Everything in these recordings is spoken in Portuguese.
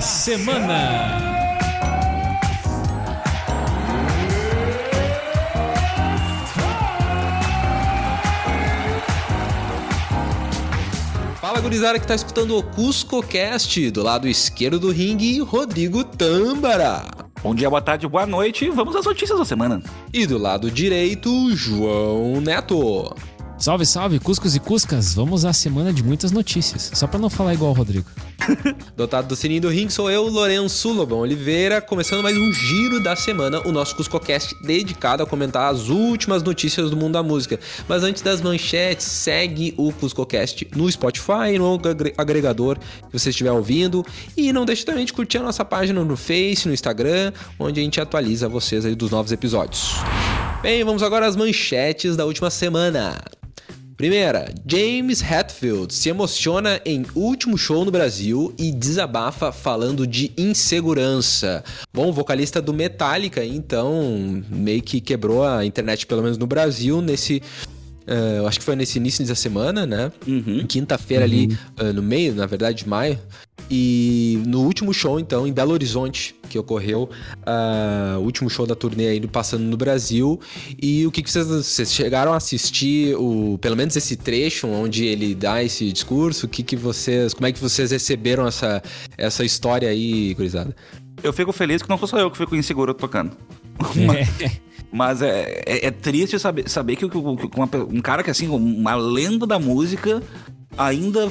da semana. Fala gurizada que tá escutando o Cusco Cast, do lado esquerdo do ringue, Rodrigo Tâmbara. Bom dia, boa tarde, boa noite. Vamos às notícias da semana. E do lado direito, João Neto. Salve, salve, Cuscos e Cuscas. Vamos à semana de muitas notícias. Só pra não falar igual o Rodrigo. Dotado do sininho do ringue sou eu, Lourenço Lobão Oliveira, começando mais um giro da semana, o nosso CuscoCast dedicado a comentar as últimas notícias do mundo da música. Mas antes das manchetes, segue o CuscoCast no Spotify, no agregador que você estiver ouvindo. E não deixe também de curtir a nossa página no Face, no Instagram, onde a gente atualiza vocês dos novos episódios. Bem, vamos agora às manchetes da última semana. Primeira, James Hetfield se emociona em último show no Brasil e desabafa falando de insegurança. Bom, o vocalista do Metallica, então, meio que quebrou a internet, pelo menos no Brasil, nesse Uh, acho que foi nesse início da semana, né? Uhum. Quinta-feira uhum. ali, uh, no meio, na verdade, de maio. E no último show, então, em Belo Horizonte, que ocorreu, uh, o último show da turnê aí passando no Brasil. E o que, que vocês, vocês, chegaram a assistir, o, pelo menos esse trecho onde ele dá esse discurso? O que, que vocês. Como é que vocês receberam essa, essa história aí, gurizada? Eu fico feliz que não foi só eu que fico inseguro tocando. É. Mas é, é, é, triste saber, saber que, que, que uma, um cara que assim, uma lenda da música, ainda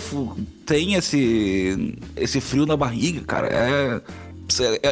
tem esse, esse frio na barriga, cara. É,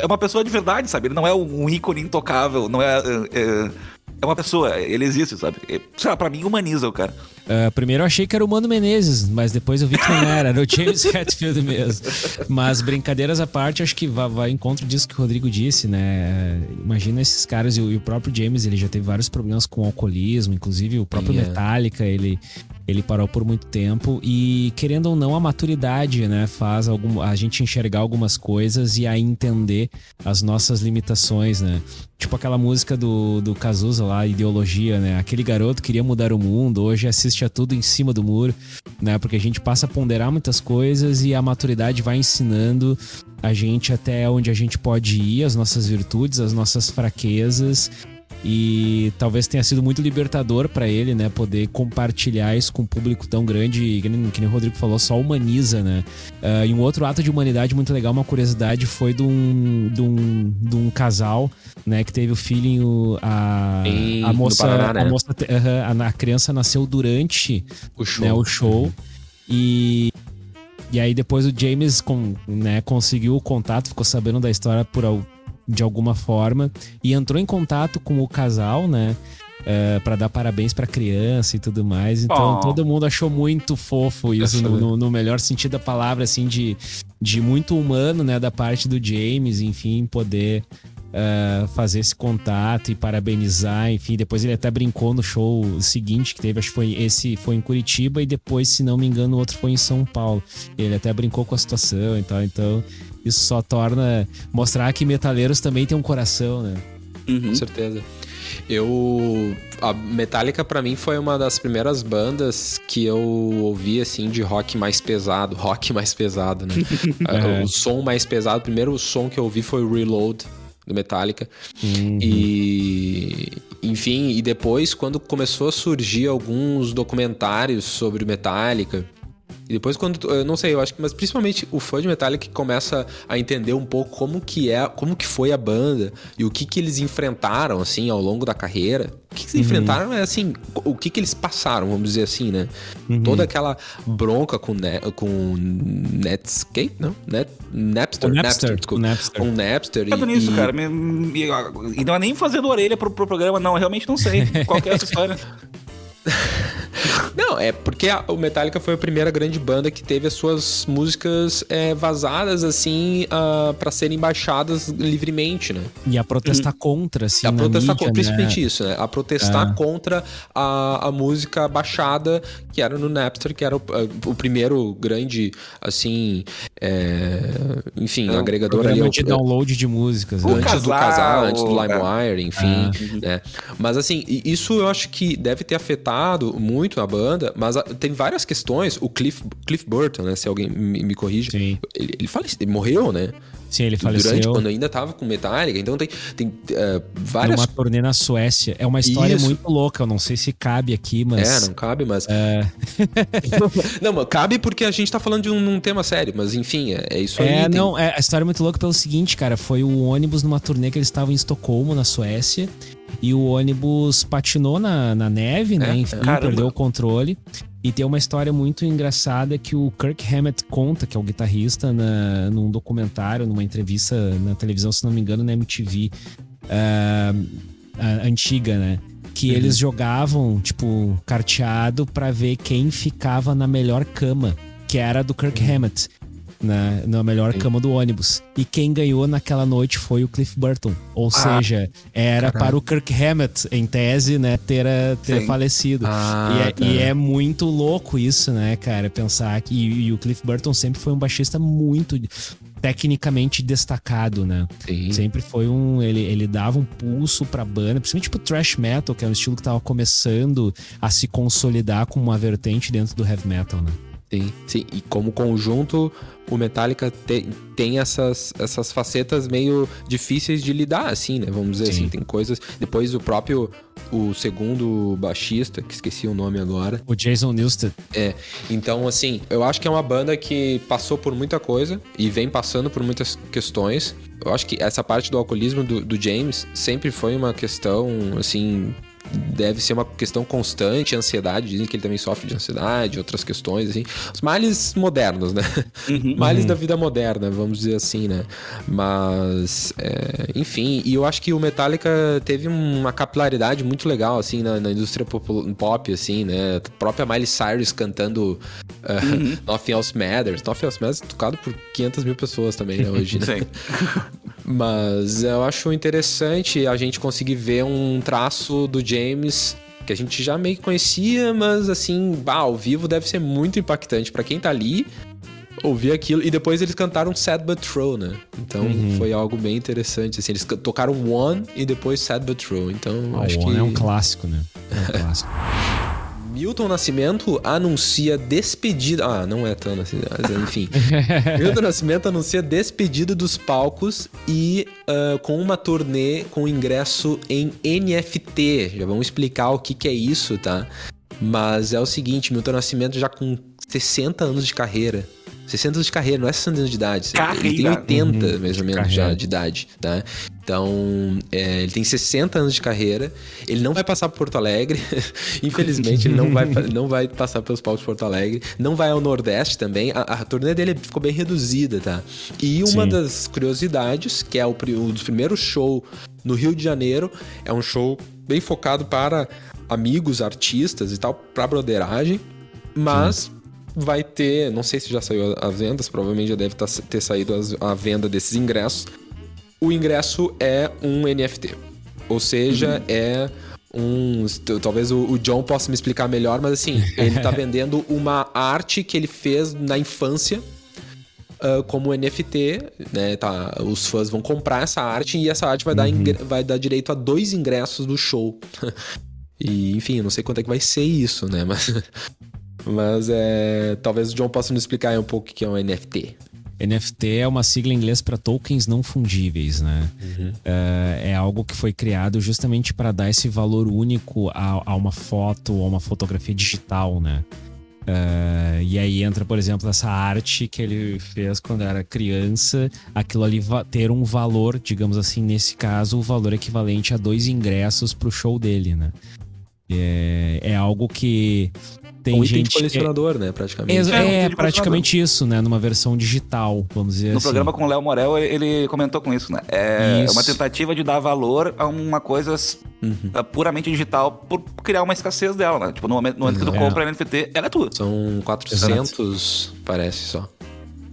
é uma pessoa de verdade, sabe? Ele não é um ícone intocável, não é, é é uma pessoa, ele existe, sabe? Sei lá, pra mim humaniza o cara. Uh, primeiro eu achei que era o Mano Menezes, mas depois eu vi que não era, era o James Hetfield mesmo. Mas brincadeiras à parte, acho que vai, vai encontro disso que o Rodrigo disse, né? Imagina esses caras e o, e o, próprio James, ele já teve vários problemas com alcoolismo, inclusive o próprio yeah. Metallica, ele ele parou por muito tempo e querendo ou não a maturidade, né, faz algum, a gente enxergar algumas coisas e aí entender as nossas limitações, né? Tipo aquela música do, do Cazuza lá, Ideologia, né? Aquele garoto queria mudar o mundo, hoje assiste a tudo em cima do muro, né? Porque a gente passa a ponderar muitas coisas e a maturidade vai ensinando a gente até onde a gente pode ir, as nossas virtudes, as nossas fraquezas e talvez tenha sido muito libertador para ele, né? Poder compartilhar isso com um público tão grande, que nem, que nem o Rodrigo falou, só humaniza, né? Uh, e um outro ato de humanidade muito legal, uma curiosidade, foi de um, de um, de um casal, né? Que teve o filhinho, a, a moça, Paraná, né? a, moça uh, a, a, criança nasceu durante o show, né, o show e e aí depois o James com, né, conseguiu o contato, ficou sabendo da história por, de alguma forma e entrou em contato com o casal, né? Uh, é, para dar parabéns para criança e tudo mais. Então oh. todo mundo achou muito fofo isso, no, no, no, melhor sentido da palavra, assim, de, de muito humano, né, da parte do James, enfim, poder uh, fazer esse contato e parabenizar, enfim. Depois ele até brincou no show seguinte que teve, acho que foi esse foi em Curitiba e depois, se não me engano, o outro foi em São Paulo. Ele até brincou com a situação e tal, então isso só torna mostrar que metaleiros também têm um coração, né? Uhum. Com certeza. Eu. A Metallica para mim foi uma das primeiras bandas que eu ouvi assim de rock mais pesado, rock mais pesado, né? é. O som mais pesado, o primeiro som que eu ouvi foi o Reload do Metallica. Uhum. E enfim, e depois quando começou a surgir alguns documentários sobre o Metallica, e depois quando eu não sei, eu acho que mas principalmente o fã de Metallica que começa a entender um pouco como que é, como que foi a banda e o que que eles enfrentaram assim ao longo da carreira. O que, que eles uhum. enfrentaram é assim, o que que eles passaram, vamos dizer assim, né? Uhum. Toda aquela bronca com ne com Netscape, não? Net Napster, Napster, Napster, desculpa. Napster. Com Napster. É nisso, cara. Me, me, e não é nem fazendo orelha pro, pro programa, não. Eu realmente não sei qual é essa história. Não, é porque a, o Metallica foi a primeira grande banda que teve as suas músicas é, vazadas, assim, uh, para serem baixadas livremente, né? E a protestar uhum. contra, assim. A protestar mídia, contra, principalmente né? isso, né? A protestar é. contra a, a música baixada que era no Napster, que era o, o primeiro grande, assim, é, enfim, é, agregador ali. de download de músicas. Né? Antes casal, do casal, antes do LimeWire, enfim. É. Né? Mas assim, isso eu acho que deve ter afetado muito a banda banda, mas a, tem várias questões. O Cliff, Cliff Burton, né? Se alguém me, me corrige, Sim. ele, ele, ele morreu, né? Sim, ele faleceu. Durante, quando ainda tava com Metallica. Então tem, tem uh, várias... Numa turnê na Suécia. É uma história Isso. muito louca. Eu não sei se cabe aqui, mas... É, não cabe, mas... É, não, mas cabe porque a gente tá falando de um, um tema sério. Mas enfim, é, é isso aí. É, tem- não, é, a história é muito louca pelo seguinte, cara. Foi o ônibus numa turnê que eles estavam em Estocolmo, na Suécia. E o ônibus patinou na, na neve, né? É, Enfim, caramba. perdeu o controle. E tem uma história muito engraçada que o Kirk Hammett conta, que é o guitarrista, na, num documentário, numa entrevista na televisão, se não me engano, na MTV ah, a- antiga, né? Que eles jogavam, tipo, carteado pra ver quem ficava na melhor cama, que era a do Kirk Hammett, na, na melhor cama do ônibus. E quem ganhou naquela noite foi o Cliff Burton. Ou seja, era caralho. para o Kirk Hammett, em tese, né, ter, ter Sim. falecido. Ah, e, é, tá. e é muito louco isso, né, cara? Pensar que. E, e o Cliff Burton sempre foi um baixista muito tecnicamente destacado, né? Sim. Sempre foi um. Ele, ele dava um pulso pra banda, principalmente pro thrash metal, que é um estilo que tava começando a se consolidar como uma vertente dentro do heavy metal, né? Sim, sim. E como conjunto, o Metallica te- tem essas, essas facetas meio difíceis de lidar, assim, né? Vamos dizer Sim. assim, tem coisas. Depois o próprio, o segundo baixista, que esqueci o nome agora. O Jason Newsted. É. Então, assim, eu acho que é uma banda que passou por muita coisa e vem passando por muitas questões. Eu acho que essa parte do alcoolismo do, do James sempre foi uma questão, assim. Deve ser uma questão constante, ansiedade. Dizem que ele também sofre de ansiedade, outras questões, assim. Os males modernos, né? Males da vida moderna, vamos dizer assim, né? Mas, é, enfim, e eu acho que o Metallica teve uma capilaridade muito legal, assim, na, na indústria pop, assim, né? A própria Miley Cyrus cantando uh, Nothing Else Matters. Nothing Else Matters é tocado por 500 mil pessoas também, né, hoje, né? Sim. Mas eu acho interessante a gente conseguir ver um traço do James que a gente já meio que conhecia, mas assim, bah, ao vivo deve ser muito impactante pra quem tá ali ouvir aquilo. E depois eles cantaram Sad But True, né? Então foi algo bem interessante. Assim, eles ca- tocaram One e depois Sad But True. Então Ah, acho o que One é um clássico, né? É um clássico. Milton Nascimento anuncia despedida. Ah, não é tão assim, mas enfim. Milton Nascimento anuncia despedida dos palcos e ah, com uma turnê com ingresso em NFT. Já vamos explicar o que, que é isso, tá? Mas é o seguinte, Milton Nascimento já com 60 anos de carreira. 60 anos de carreira, não é 60 anos de idade. Ele tem Carreira. 80, Uhum, mais ou de menos, já carreira. de idade, tá? Então, é, ele tem 60 anos de carreira. Ele não vai passar por Porto Alegre. Infelizmente, ele não vai, não vai passar pelos palcos de Porto Alegre. Não vai ao Nordeste também. A, a turnê dele ficou bem reduzida, tá? E uma Sim. das curiosidades, que é o, um dos primeiros shows no Rio de Janeiro, é um show bem focado para amigos, artistas e tal, pra broderagem. Mas vai ter, não sei se já saiu as vendas, provavelmente já deve tá- ter saído a venda desses ingressos. O ingresso é um NFT. Ou seja, é um. Talvez o, o John possa me explicar melhor, mas assim, ele tá vendendo uma arte que ele fez na infância. ah, como NFT, né? Tá, os fãs vão comprar essa arte e essa arte vai, dar, ingre- vai dar direito a dois ingressos do show. e, enfim, eu não sei quanto é que vai ser isso, né? Mas, mas é. Talvez o John possa nos explicar um pouco o que é um NFT. NFT é uma sigla em inglês para tokens não fungíveis, né? É, é algo que foi criado justamente para dar esse valor único a, a uma foto ou uma fotografia digital, né? É, e aí entra, por exemplo, essa arte que ele fez quando era criança, aquilo ali ter um valor, digamos assim, nesse caso, o valor equivalente a dois ingressos pro show dele, né? É, é algo que tem um item gente de que- colecionador, né? Praticamente. É, item É, praticamente isso, né? Numa versão digital, vamos dizer No assim. programa com o Léo Morel, ele- comentou com isso, né? É Isso. uma tentativa de dar valor a uma coisa Uhum. uh, puramente digital por criar uma escassez dela, né? Tipo, no momento, no momento que tu É. compra a NFT, ela é tua. São 400, parece só.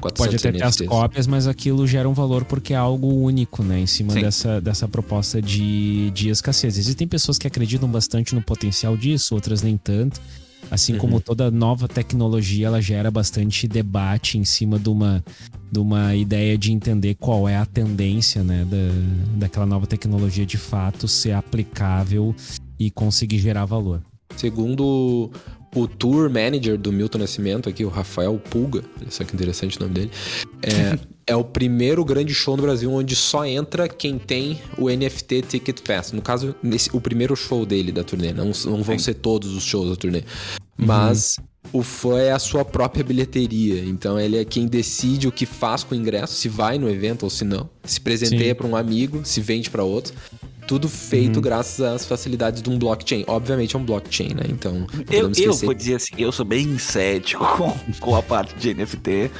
400 Pode até ter as cópias, mas aquilo gera um valor porque é algo único, né? Em cima Sim. dessa, dessa proposta de, de escassez. Existem pessoas que acreditam bastante no potencial disso, outras nem tanto. Assim como toda nova tecnologia, ela gera bastante debate em cima de uma, de uma ideia de entender qual é a tendência, né? Da, daquela nova tecnologia de fato ser aplicável e conseguir gerar valor. Segundo o tour manager do Milton Nascimento aqui, o Rafael Pulga, olha só que interessante o nome dele, é, é o primeiro grande show no Brasil onde só entra quem tem o NFT Ticket Pass. No caso, nesse, o primeiro show dele da turnê, não, não vão ser todos os shows da turnê. Mas uhum. o fã é a sua própria bilheteria, então ele é quem decide o que faz com o ingresso, se vai no evento ou se não. Se presenteia para um amigo, se vende para outro. Tudo feito uhum. graças às facilidades de um blockchain. Obviamente é um blockchain, né? Então. Eu, eu vou dizer assim, eu sou bem cético com, com a parte de NFT.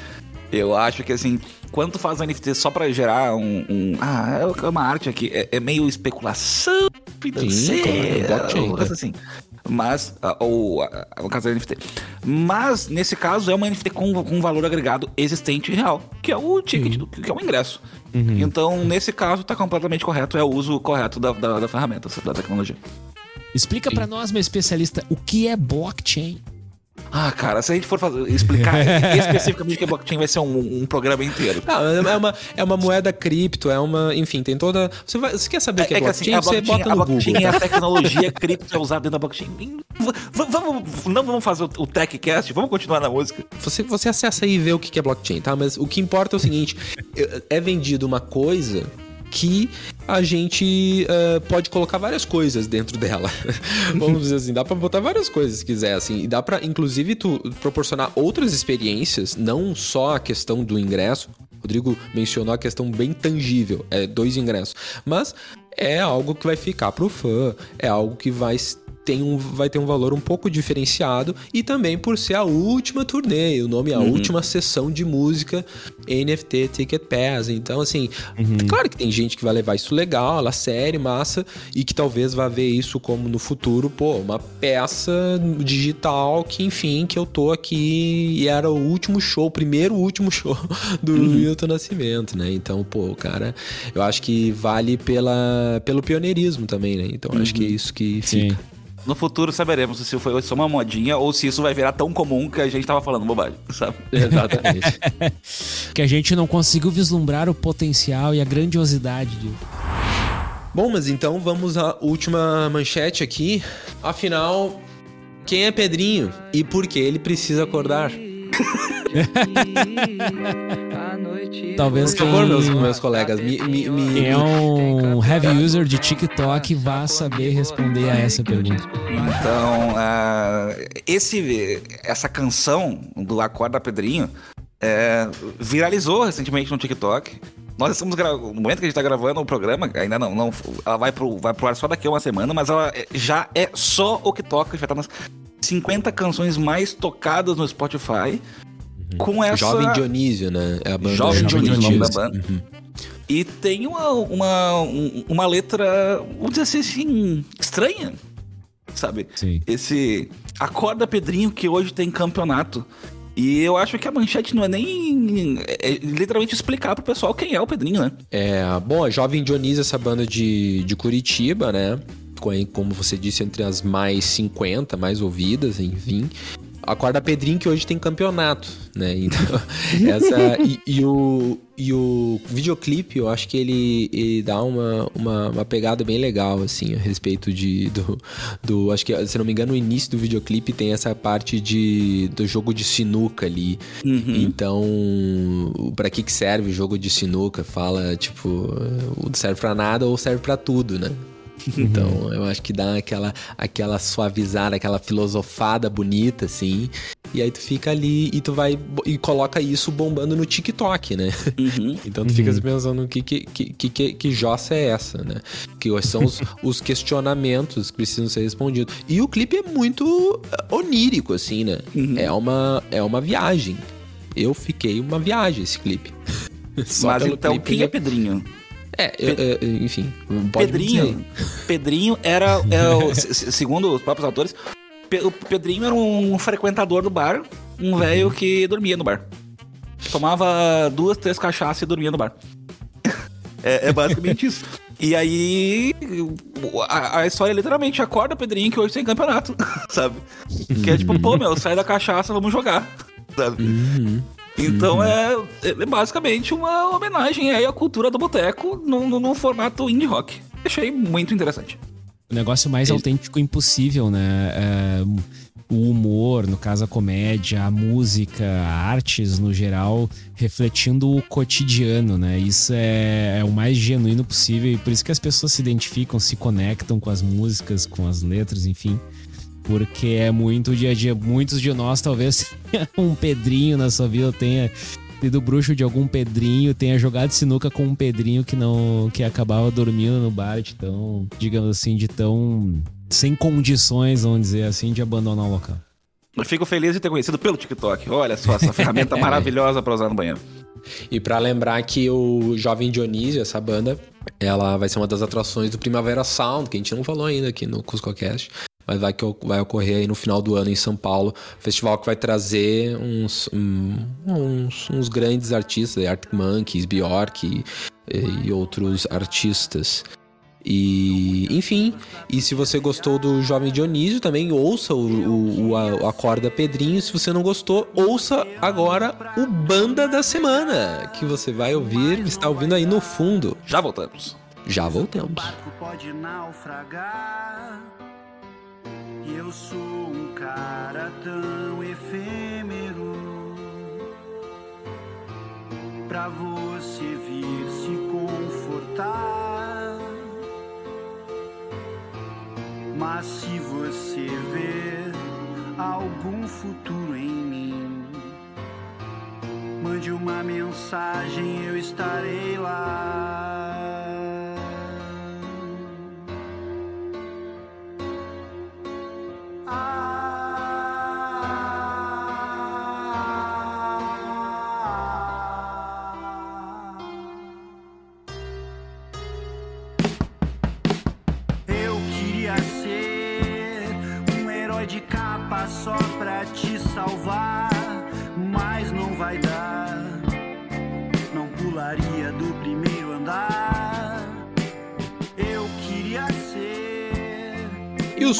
Eu acho que assim, quando tu faz um NFT só pra gerar um. um ah, é uma arte aqui, é, é meio especulação financeira. Sim, claro, assim. Mas, ou o caso da NFT. Mas, nesse caso, é uma NFT com, com um valor agregado existente e real, que é o ticket, uhum. que é o ingresso. Uhum. Então, nesse caso, está completamente correto, é o uso correto da, da, da ferramenta, da tecnologia. Explica para nós, meu especialista, o que é blockchain? Ah, cara, se a gente for fazer, explicar especificamente que é blockchain, vai ser um, um programa inteiro. Não, é uma, é uma moeda cripto, é uma. Enfim, tem toda. Você, vai, você quer saber o que é, é blockchain? Assim, você bota no a blockchain Google. é a tecnologia cripto é usada dentro da blockchain. Vamos, não vamos fazer o TechCast, vamos continuar na música. Você, você acessa aí e vê o que é blockchain, tá? Mas o que importa é o seguinte: é vendido uma coisa que a gente uh, pode colocar várias coisas dentro dela. Vamos dizer assim, dá para botar várias coisas se quiser, assim, e dá para inclusive tu proporcionar outras experiências, não só a questão do ingresso. Rodrigo mencionou a questão bem tangível, é dois ingressos, mas é algo que vai ficar pro fã, é algo que vai tem um, vai ter um valor um pouco diferenciado e também por ser a última turnê, o nome é a uhum. última sessão de música NFT Ticket Pass. Então, assim, uhum. claro que tem gente que vai levar isso legal, ela série, massa, e que talvez vá ver isso como no futuro, pô, uma peça digital que, enfim, que eu tô aqui e era o último show, o primeiro último show do uhum. Milton Nascimento, né? Então, pô, cara, eu acho que vale pela, pelo pioneirismo também, né? Então, acho que é uhum. isso que fica. Sim. No futuro saberemos se foi só uma modinha ou se isso vai virar tão comum que a gente tava falando bobagem, sabe? Exatamente. que a gente não conseguiu vislumbrar o potencial e a grandiosidade disso. Bom, mas então vamos à última manchete aqui. Afinal, quem é Pedrinho e por que ele precisa acordar? Talvez Por favor, meus, meus colegas, me, me, me... quem é um heavy user de TikTok vá saber responder a essa pergunta. Então, uh, esse, essa canção do Acorda Pedrinho é, viralizou recentemente no TikTok. Nós estamos no momento que a gente está gravando o programa, ainda não, não ela vai pro, vai pro ar só daqui a uma semana, mas ela já é só o que toca, já tá nas 50 canções mais tocadas no Spotify. Uhum. Com essa. Jovem Dionísio, né? É a banda Jovem Dionísio, Dionísio. da banda. Uhum. E tem uma, uma, uma letra, vamos dizer assim, assim, estranha, sabe? Sim. Esse Acorda Pedrinho que hoje tem campeonato. E eu acho que a manchete não é nem é, é literalmente explicar pro pessoal quem é o Pedrinho, né? É, bom, a Jovem Dionísio, essa banda de, de Curitiba, né? Como você disse, entre as mais 50, mais ouvidas, enfim. Acorda Pedrinho que hoje tem campeonato, né? Então, essa. E, e, o, e o videoclipe, eu acho que ele, ele dá uma, uma, uma, pegada bem legal, assim, a respeito de. Do, do. Acho que, se não me engano, no início do videoclipe tem essa parte de, do jogo de sinuca ali. Uhum. Então, para que, que serve o jogo de sinuca? Fala, tipo, serve para nada ou serve para tudo, né? Então, uhum. eu acho que dá aquela, aquela suavizada, aquela filosofada bonita, assim. E aí tu fica ali e tu vai e coloca isso bombando no TikTok, né? Uhum. Então tu uhum. fica pensando que, que, que, que, que jossa é essa, né? Que são os, os questionamentos que precisam ser respondidos. E o clipe é muito eh, onírico, assim, né? Uhum. É, uma, é uma viagem. Eu fiquei uma viagem esse clipe. Mas então, clipe, quem é Pedrinho? É, Pe enfim. Pedrinho, Pedrinho era, era o, segundo os próprios autores, o Pedrinho era um frequentador do bar, um uhum. velho que dormia no bar. Tomava duas, três cachaças e dormia no bar. é, é basicamente isso. E aí, a, a, história literalmente acorda Pedrinho que hoje tem campeonato, sabe? Que é tipo, pô, meu, sai da cachaça, vamos jogar, sabe? Uhum. Então uhum. é, é, basicamente uma homenagem aí à cultura do boteco num, num formato indie rock. Achei muito interessante. O negócio mais é. autêntico impossível, né? É, o humor humor, no caso a comédia, a música, a artes no geral, refletindo o cotidiano, né? Isso é, é, o mais genuíno possível e por isso que as pessoas se identificam, se conectam com as músicas, com as letras, enfim. Porque é muito dia a dia. Muitos de nós talvez um Pedrinho na sua vida tenha sido bruxo de algum Pedrinho, tenha jogado sinuca com um Pedrinho que não que acabava dormindo no bar, de tão, digamos assim, de tão sem condições, vamos dizer assim, de abandonar o local. Eu fico feliz de ter conhecido pelo TikTok. Olha só essa ferramenta maravilhosa para usar no banheiro. E para lembrar que o Jovem Dionísio, essa banda, ela vai ser uma das atrações do Primavera Sound, que a gente não falou ainda aqui no CuscoCast mas vai, que vai ocorrer aí no final do ano em São Paulo. Festival que vai trazer uns, um, uns, uns, grandes artistas, Arctic Monkeys, Bjork e, e, outros artistas. E, enfim, e se você gostou do Jovem Dionísio, também ouça o, o, o, a, Acorda Pedrinho. Se você não gostou, ouça agora o Banda da Semana, que você vai ouvir, está ouvindo aí no fundo. Já voltamos. Já voltamos. O barco pode naufragar e eu sou um cara tão efêmero pra você vir se confortar. Mas se você ver algum futuro em mim, mande uma mensagem, eu estarei lá. high.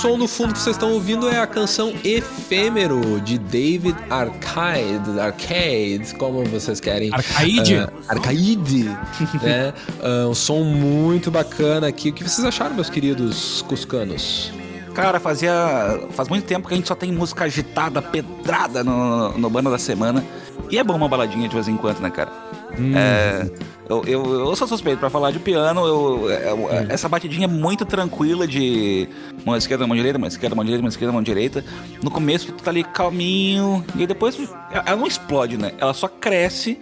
Som do fundo que vocês estão ouvindo é a canção Efêmero de David Arcade, Arcade, como vocês querem. Arcaide? Uh, Arcaide, né? Uh, um som muito bacana aqui. O que vocês acharam, meus queridos cuscanos? Cara, fazia. Faz muito tempo que a gente só tem música agitada, pedrada no, no banda da semana. E é bom uma baladinha de vez em quando, né, cara? Hum. É, eu, eu, eu, sou suspeito para falar de piano. Eu, eu hum. Essa batidinha é muito tranquila de mão esquerda, mão direita, mão esquerda, mão direita, mão esquerda, mão direita. No começo tu tá ali calminho. E depois ela não explode, né? Ela só cresce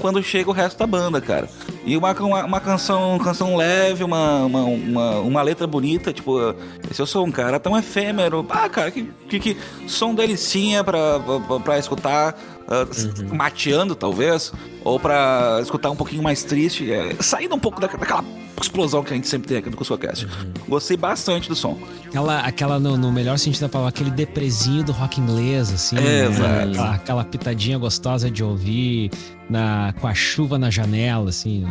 quando chega o resto da banda, cara. E uma, uma, uma canção canção leve, uma, uma, uma, uma, letra bonita, tipo, se eu sou um cara tão efêmero, ah, cara, que, que, que som delicinha pra, pra, pra escutar, uh, uhum. mateando talvez, ou pra escutar um pouquinho mais triste, é, saindo um pouco da, daquela explosão que a gente sempre tem aqui no CuscoCast. Uhum. Gostei bastante do som. Aquela, aquela no, no, melhor sentido da palavra, aquele depresinho do rock inglês, assim. É, né? aquela, aquela, pitadinha gostosa de ouvir na, com a chuva na janela, assim.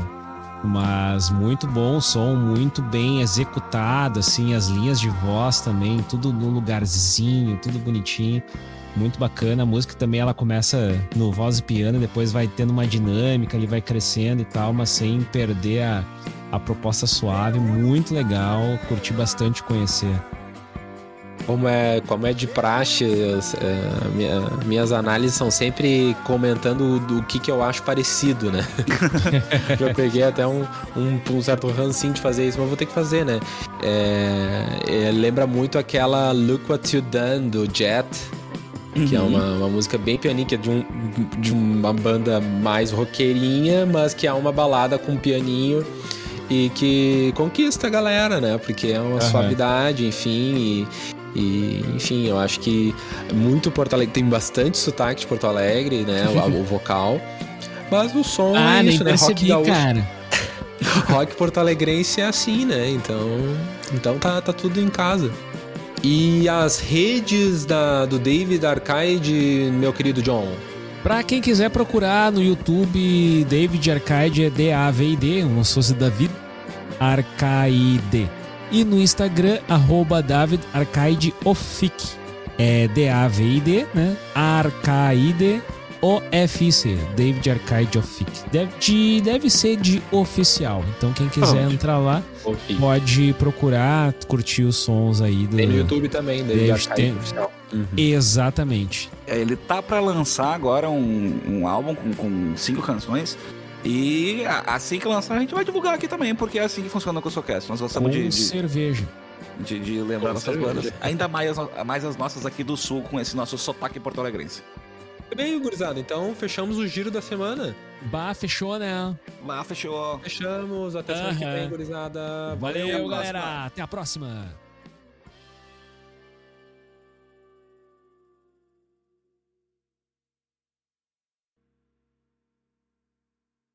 Mas muito bom o som, muito bem executado, assim, as linhas de voz também, tudo no lugarzinho, tudo bonitinho muito bacana. A música também ela começa no voz e piano, depois vai tendo uma dinâmica, ele vai crescendo e tal, mas sem perder a, a proposta suave. Muito legal, curti bastante conhecer. Como é, como é de praxe, é, minha, minhas análises são sempre comentando o que, que eu acho parecido, né? Já peguei até um, um, um certo rancinho de fazer isso, mas vou ter que fazer, né? É, é, lembra muito aquela Look What You Done do Jet, uhum. que é uma, uhum. uma música bem pianinha, de, um, de uma banda mais roqueirinha, mas que é uma balada com pianinho e que conquista a galera, né? Porque é uma uhum. suavidade, enfim, e, e, enfim, eu acho que muito Porto Alegre tem bastante sotaque de Porto Alegre, né? O, o vocal. Mas o som ah, é isso, né? Rock gaúcho. cara. Rock porto-alegrense é assim, né? Então, então tá, tá tudo em casa. E as redes da, do David Arcade, meu querido John? Pra quem quiser procurar no YouTube, David Arcade é D-A-V-I-D, como se fosse David Arcade. E no Instagram, arroba David Arcade Ofic. É D-A-V-I-D, né? Arcaide OFIC, David Arcade Ofic. Deve, de, deve ser de oficial. Então quem quiser Oh. entrar lá, pode procurar, curtir os sons aí do. Tem no YouTube também, David David Arcade tem- Oficial. Uhum. Exatamente. É, Ele tá pra lançar agora um, um álbum com, com cinco canções. E assim que lançar, a gente vai divulgar aqui também, porque é assim que funciona com o Socast. Nós gostamos Com de, de, cerveja. de- de lembrar Com nossas certeza. bandas. Ainda mais as, mais as nossas aqui do Sul, com esse nosso sotaque porto-alegrense. Bem, gurizada, então fechamos o giro da semana. Bah, fechou, né? Lá, fechou. Fechamos, até semana que Aham. vem, gurizada. Valeu, até a próxima. galera. Até a próxima.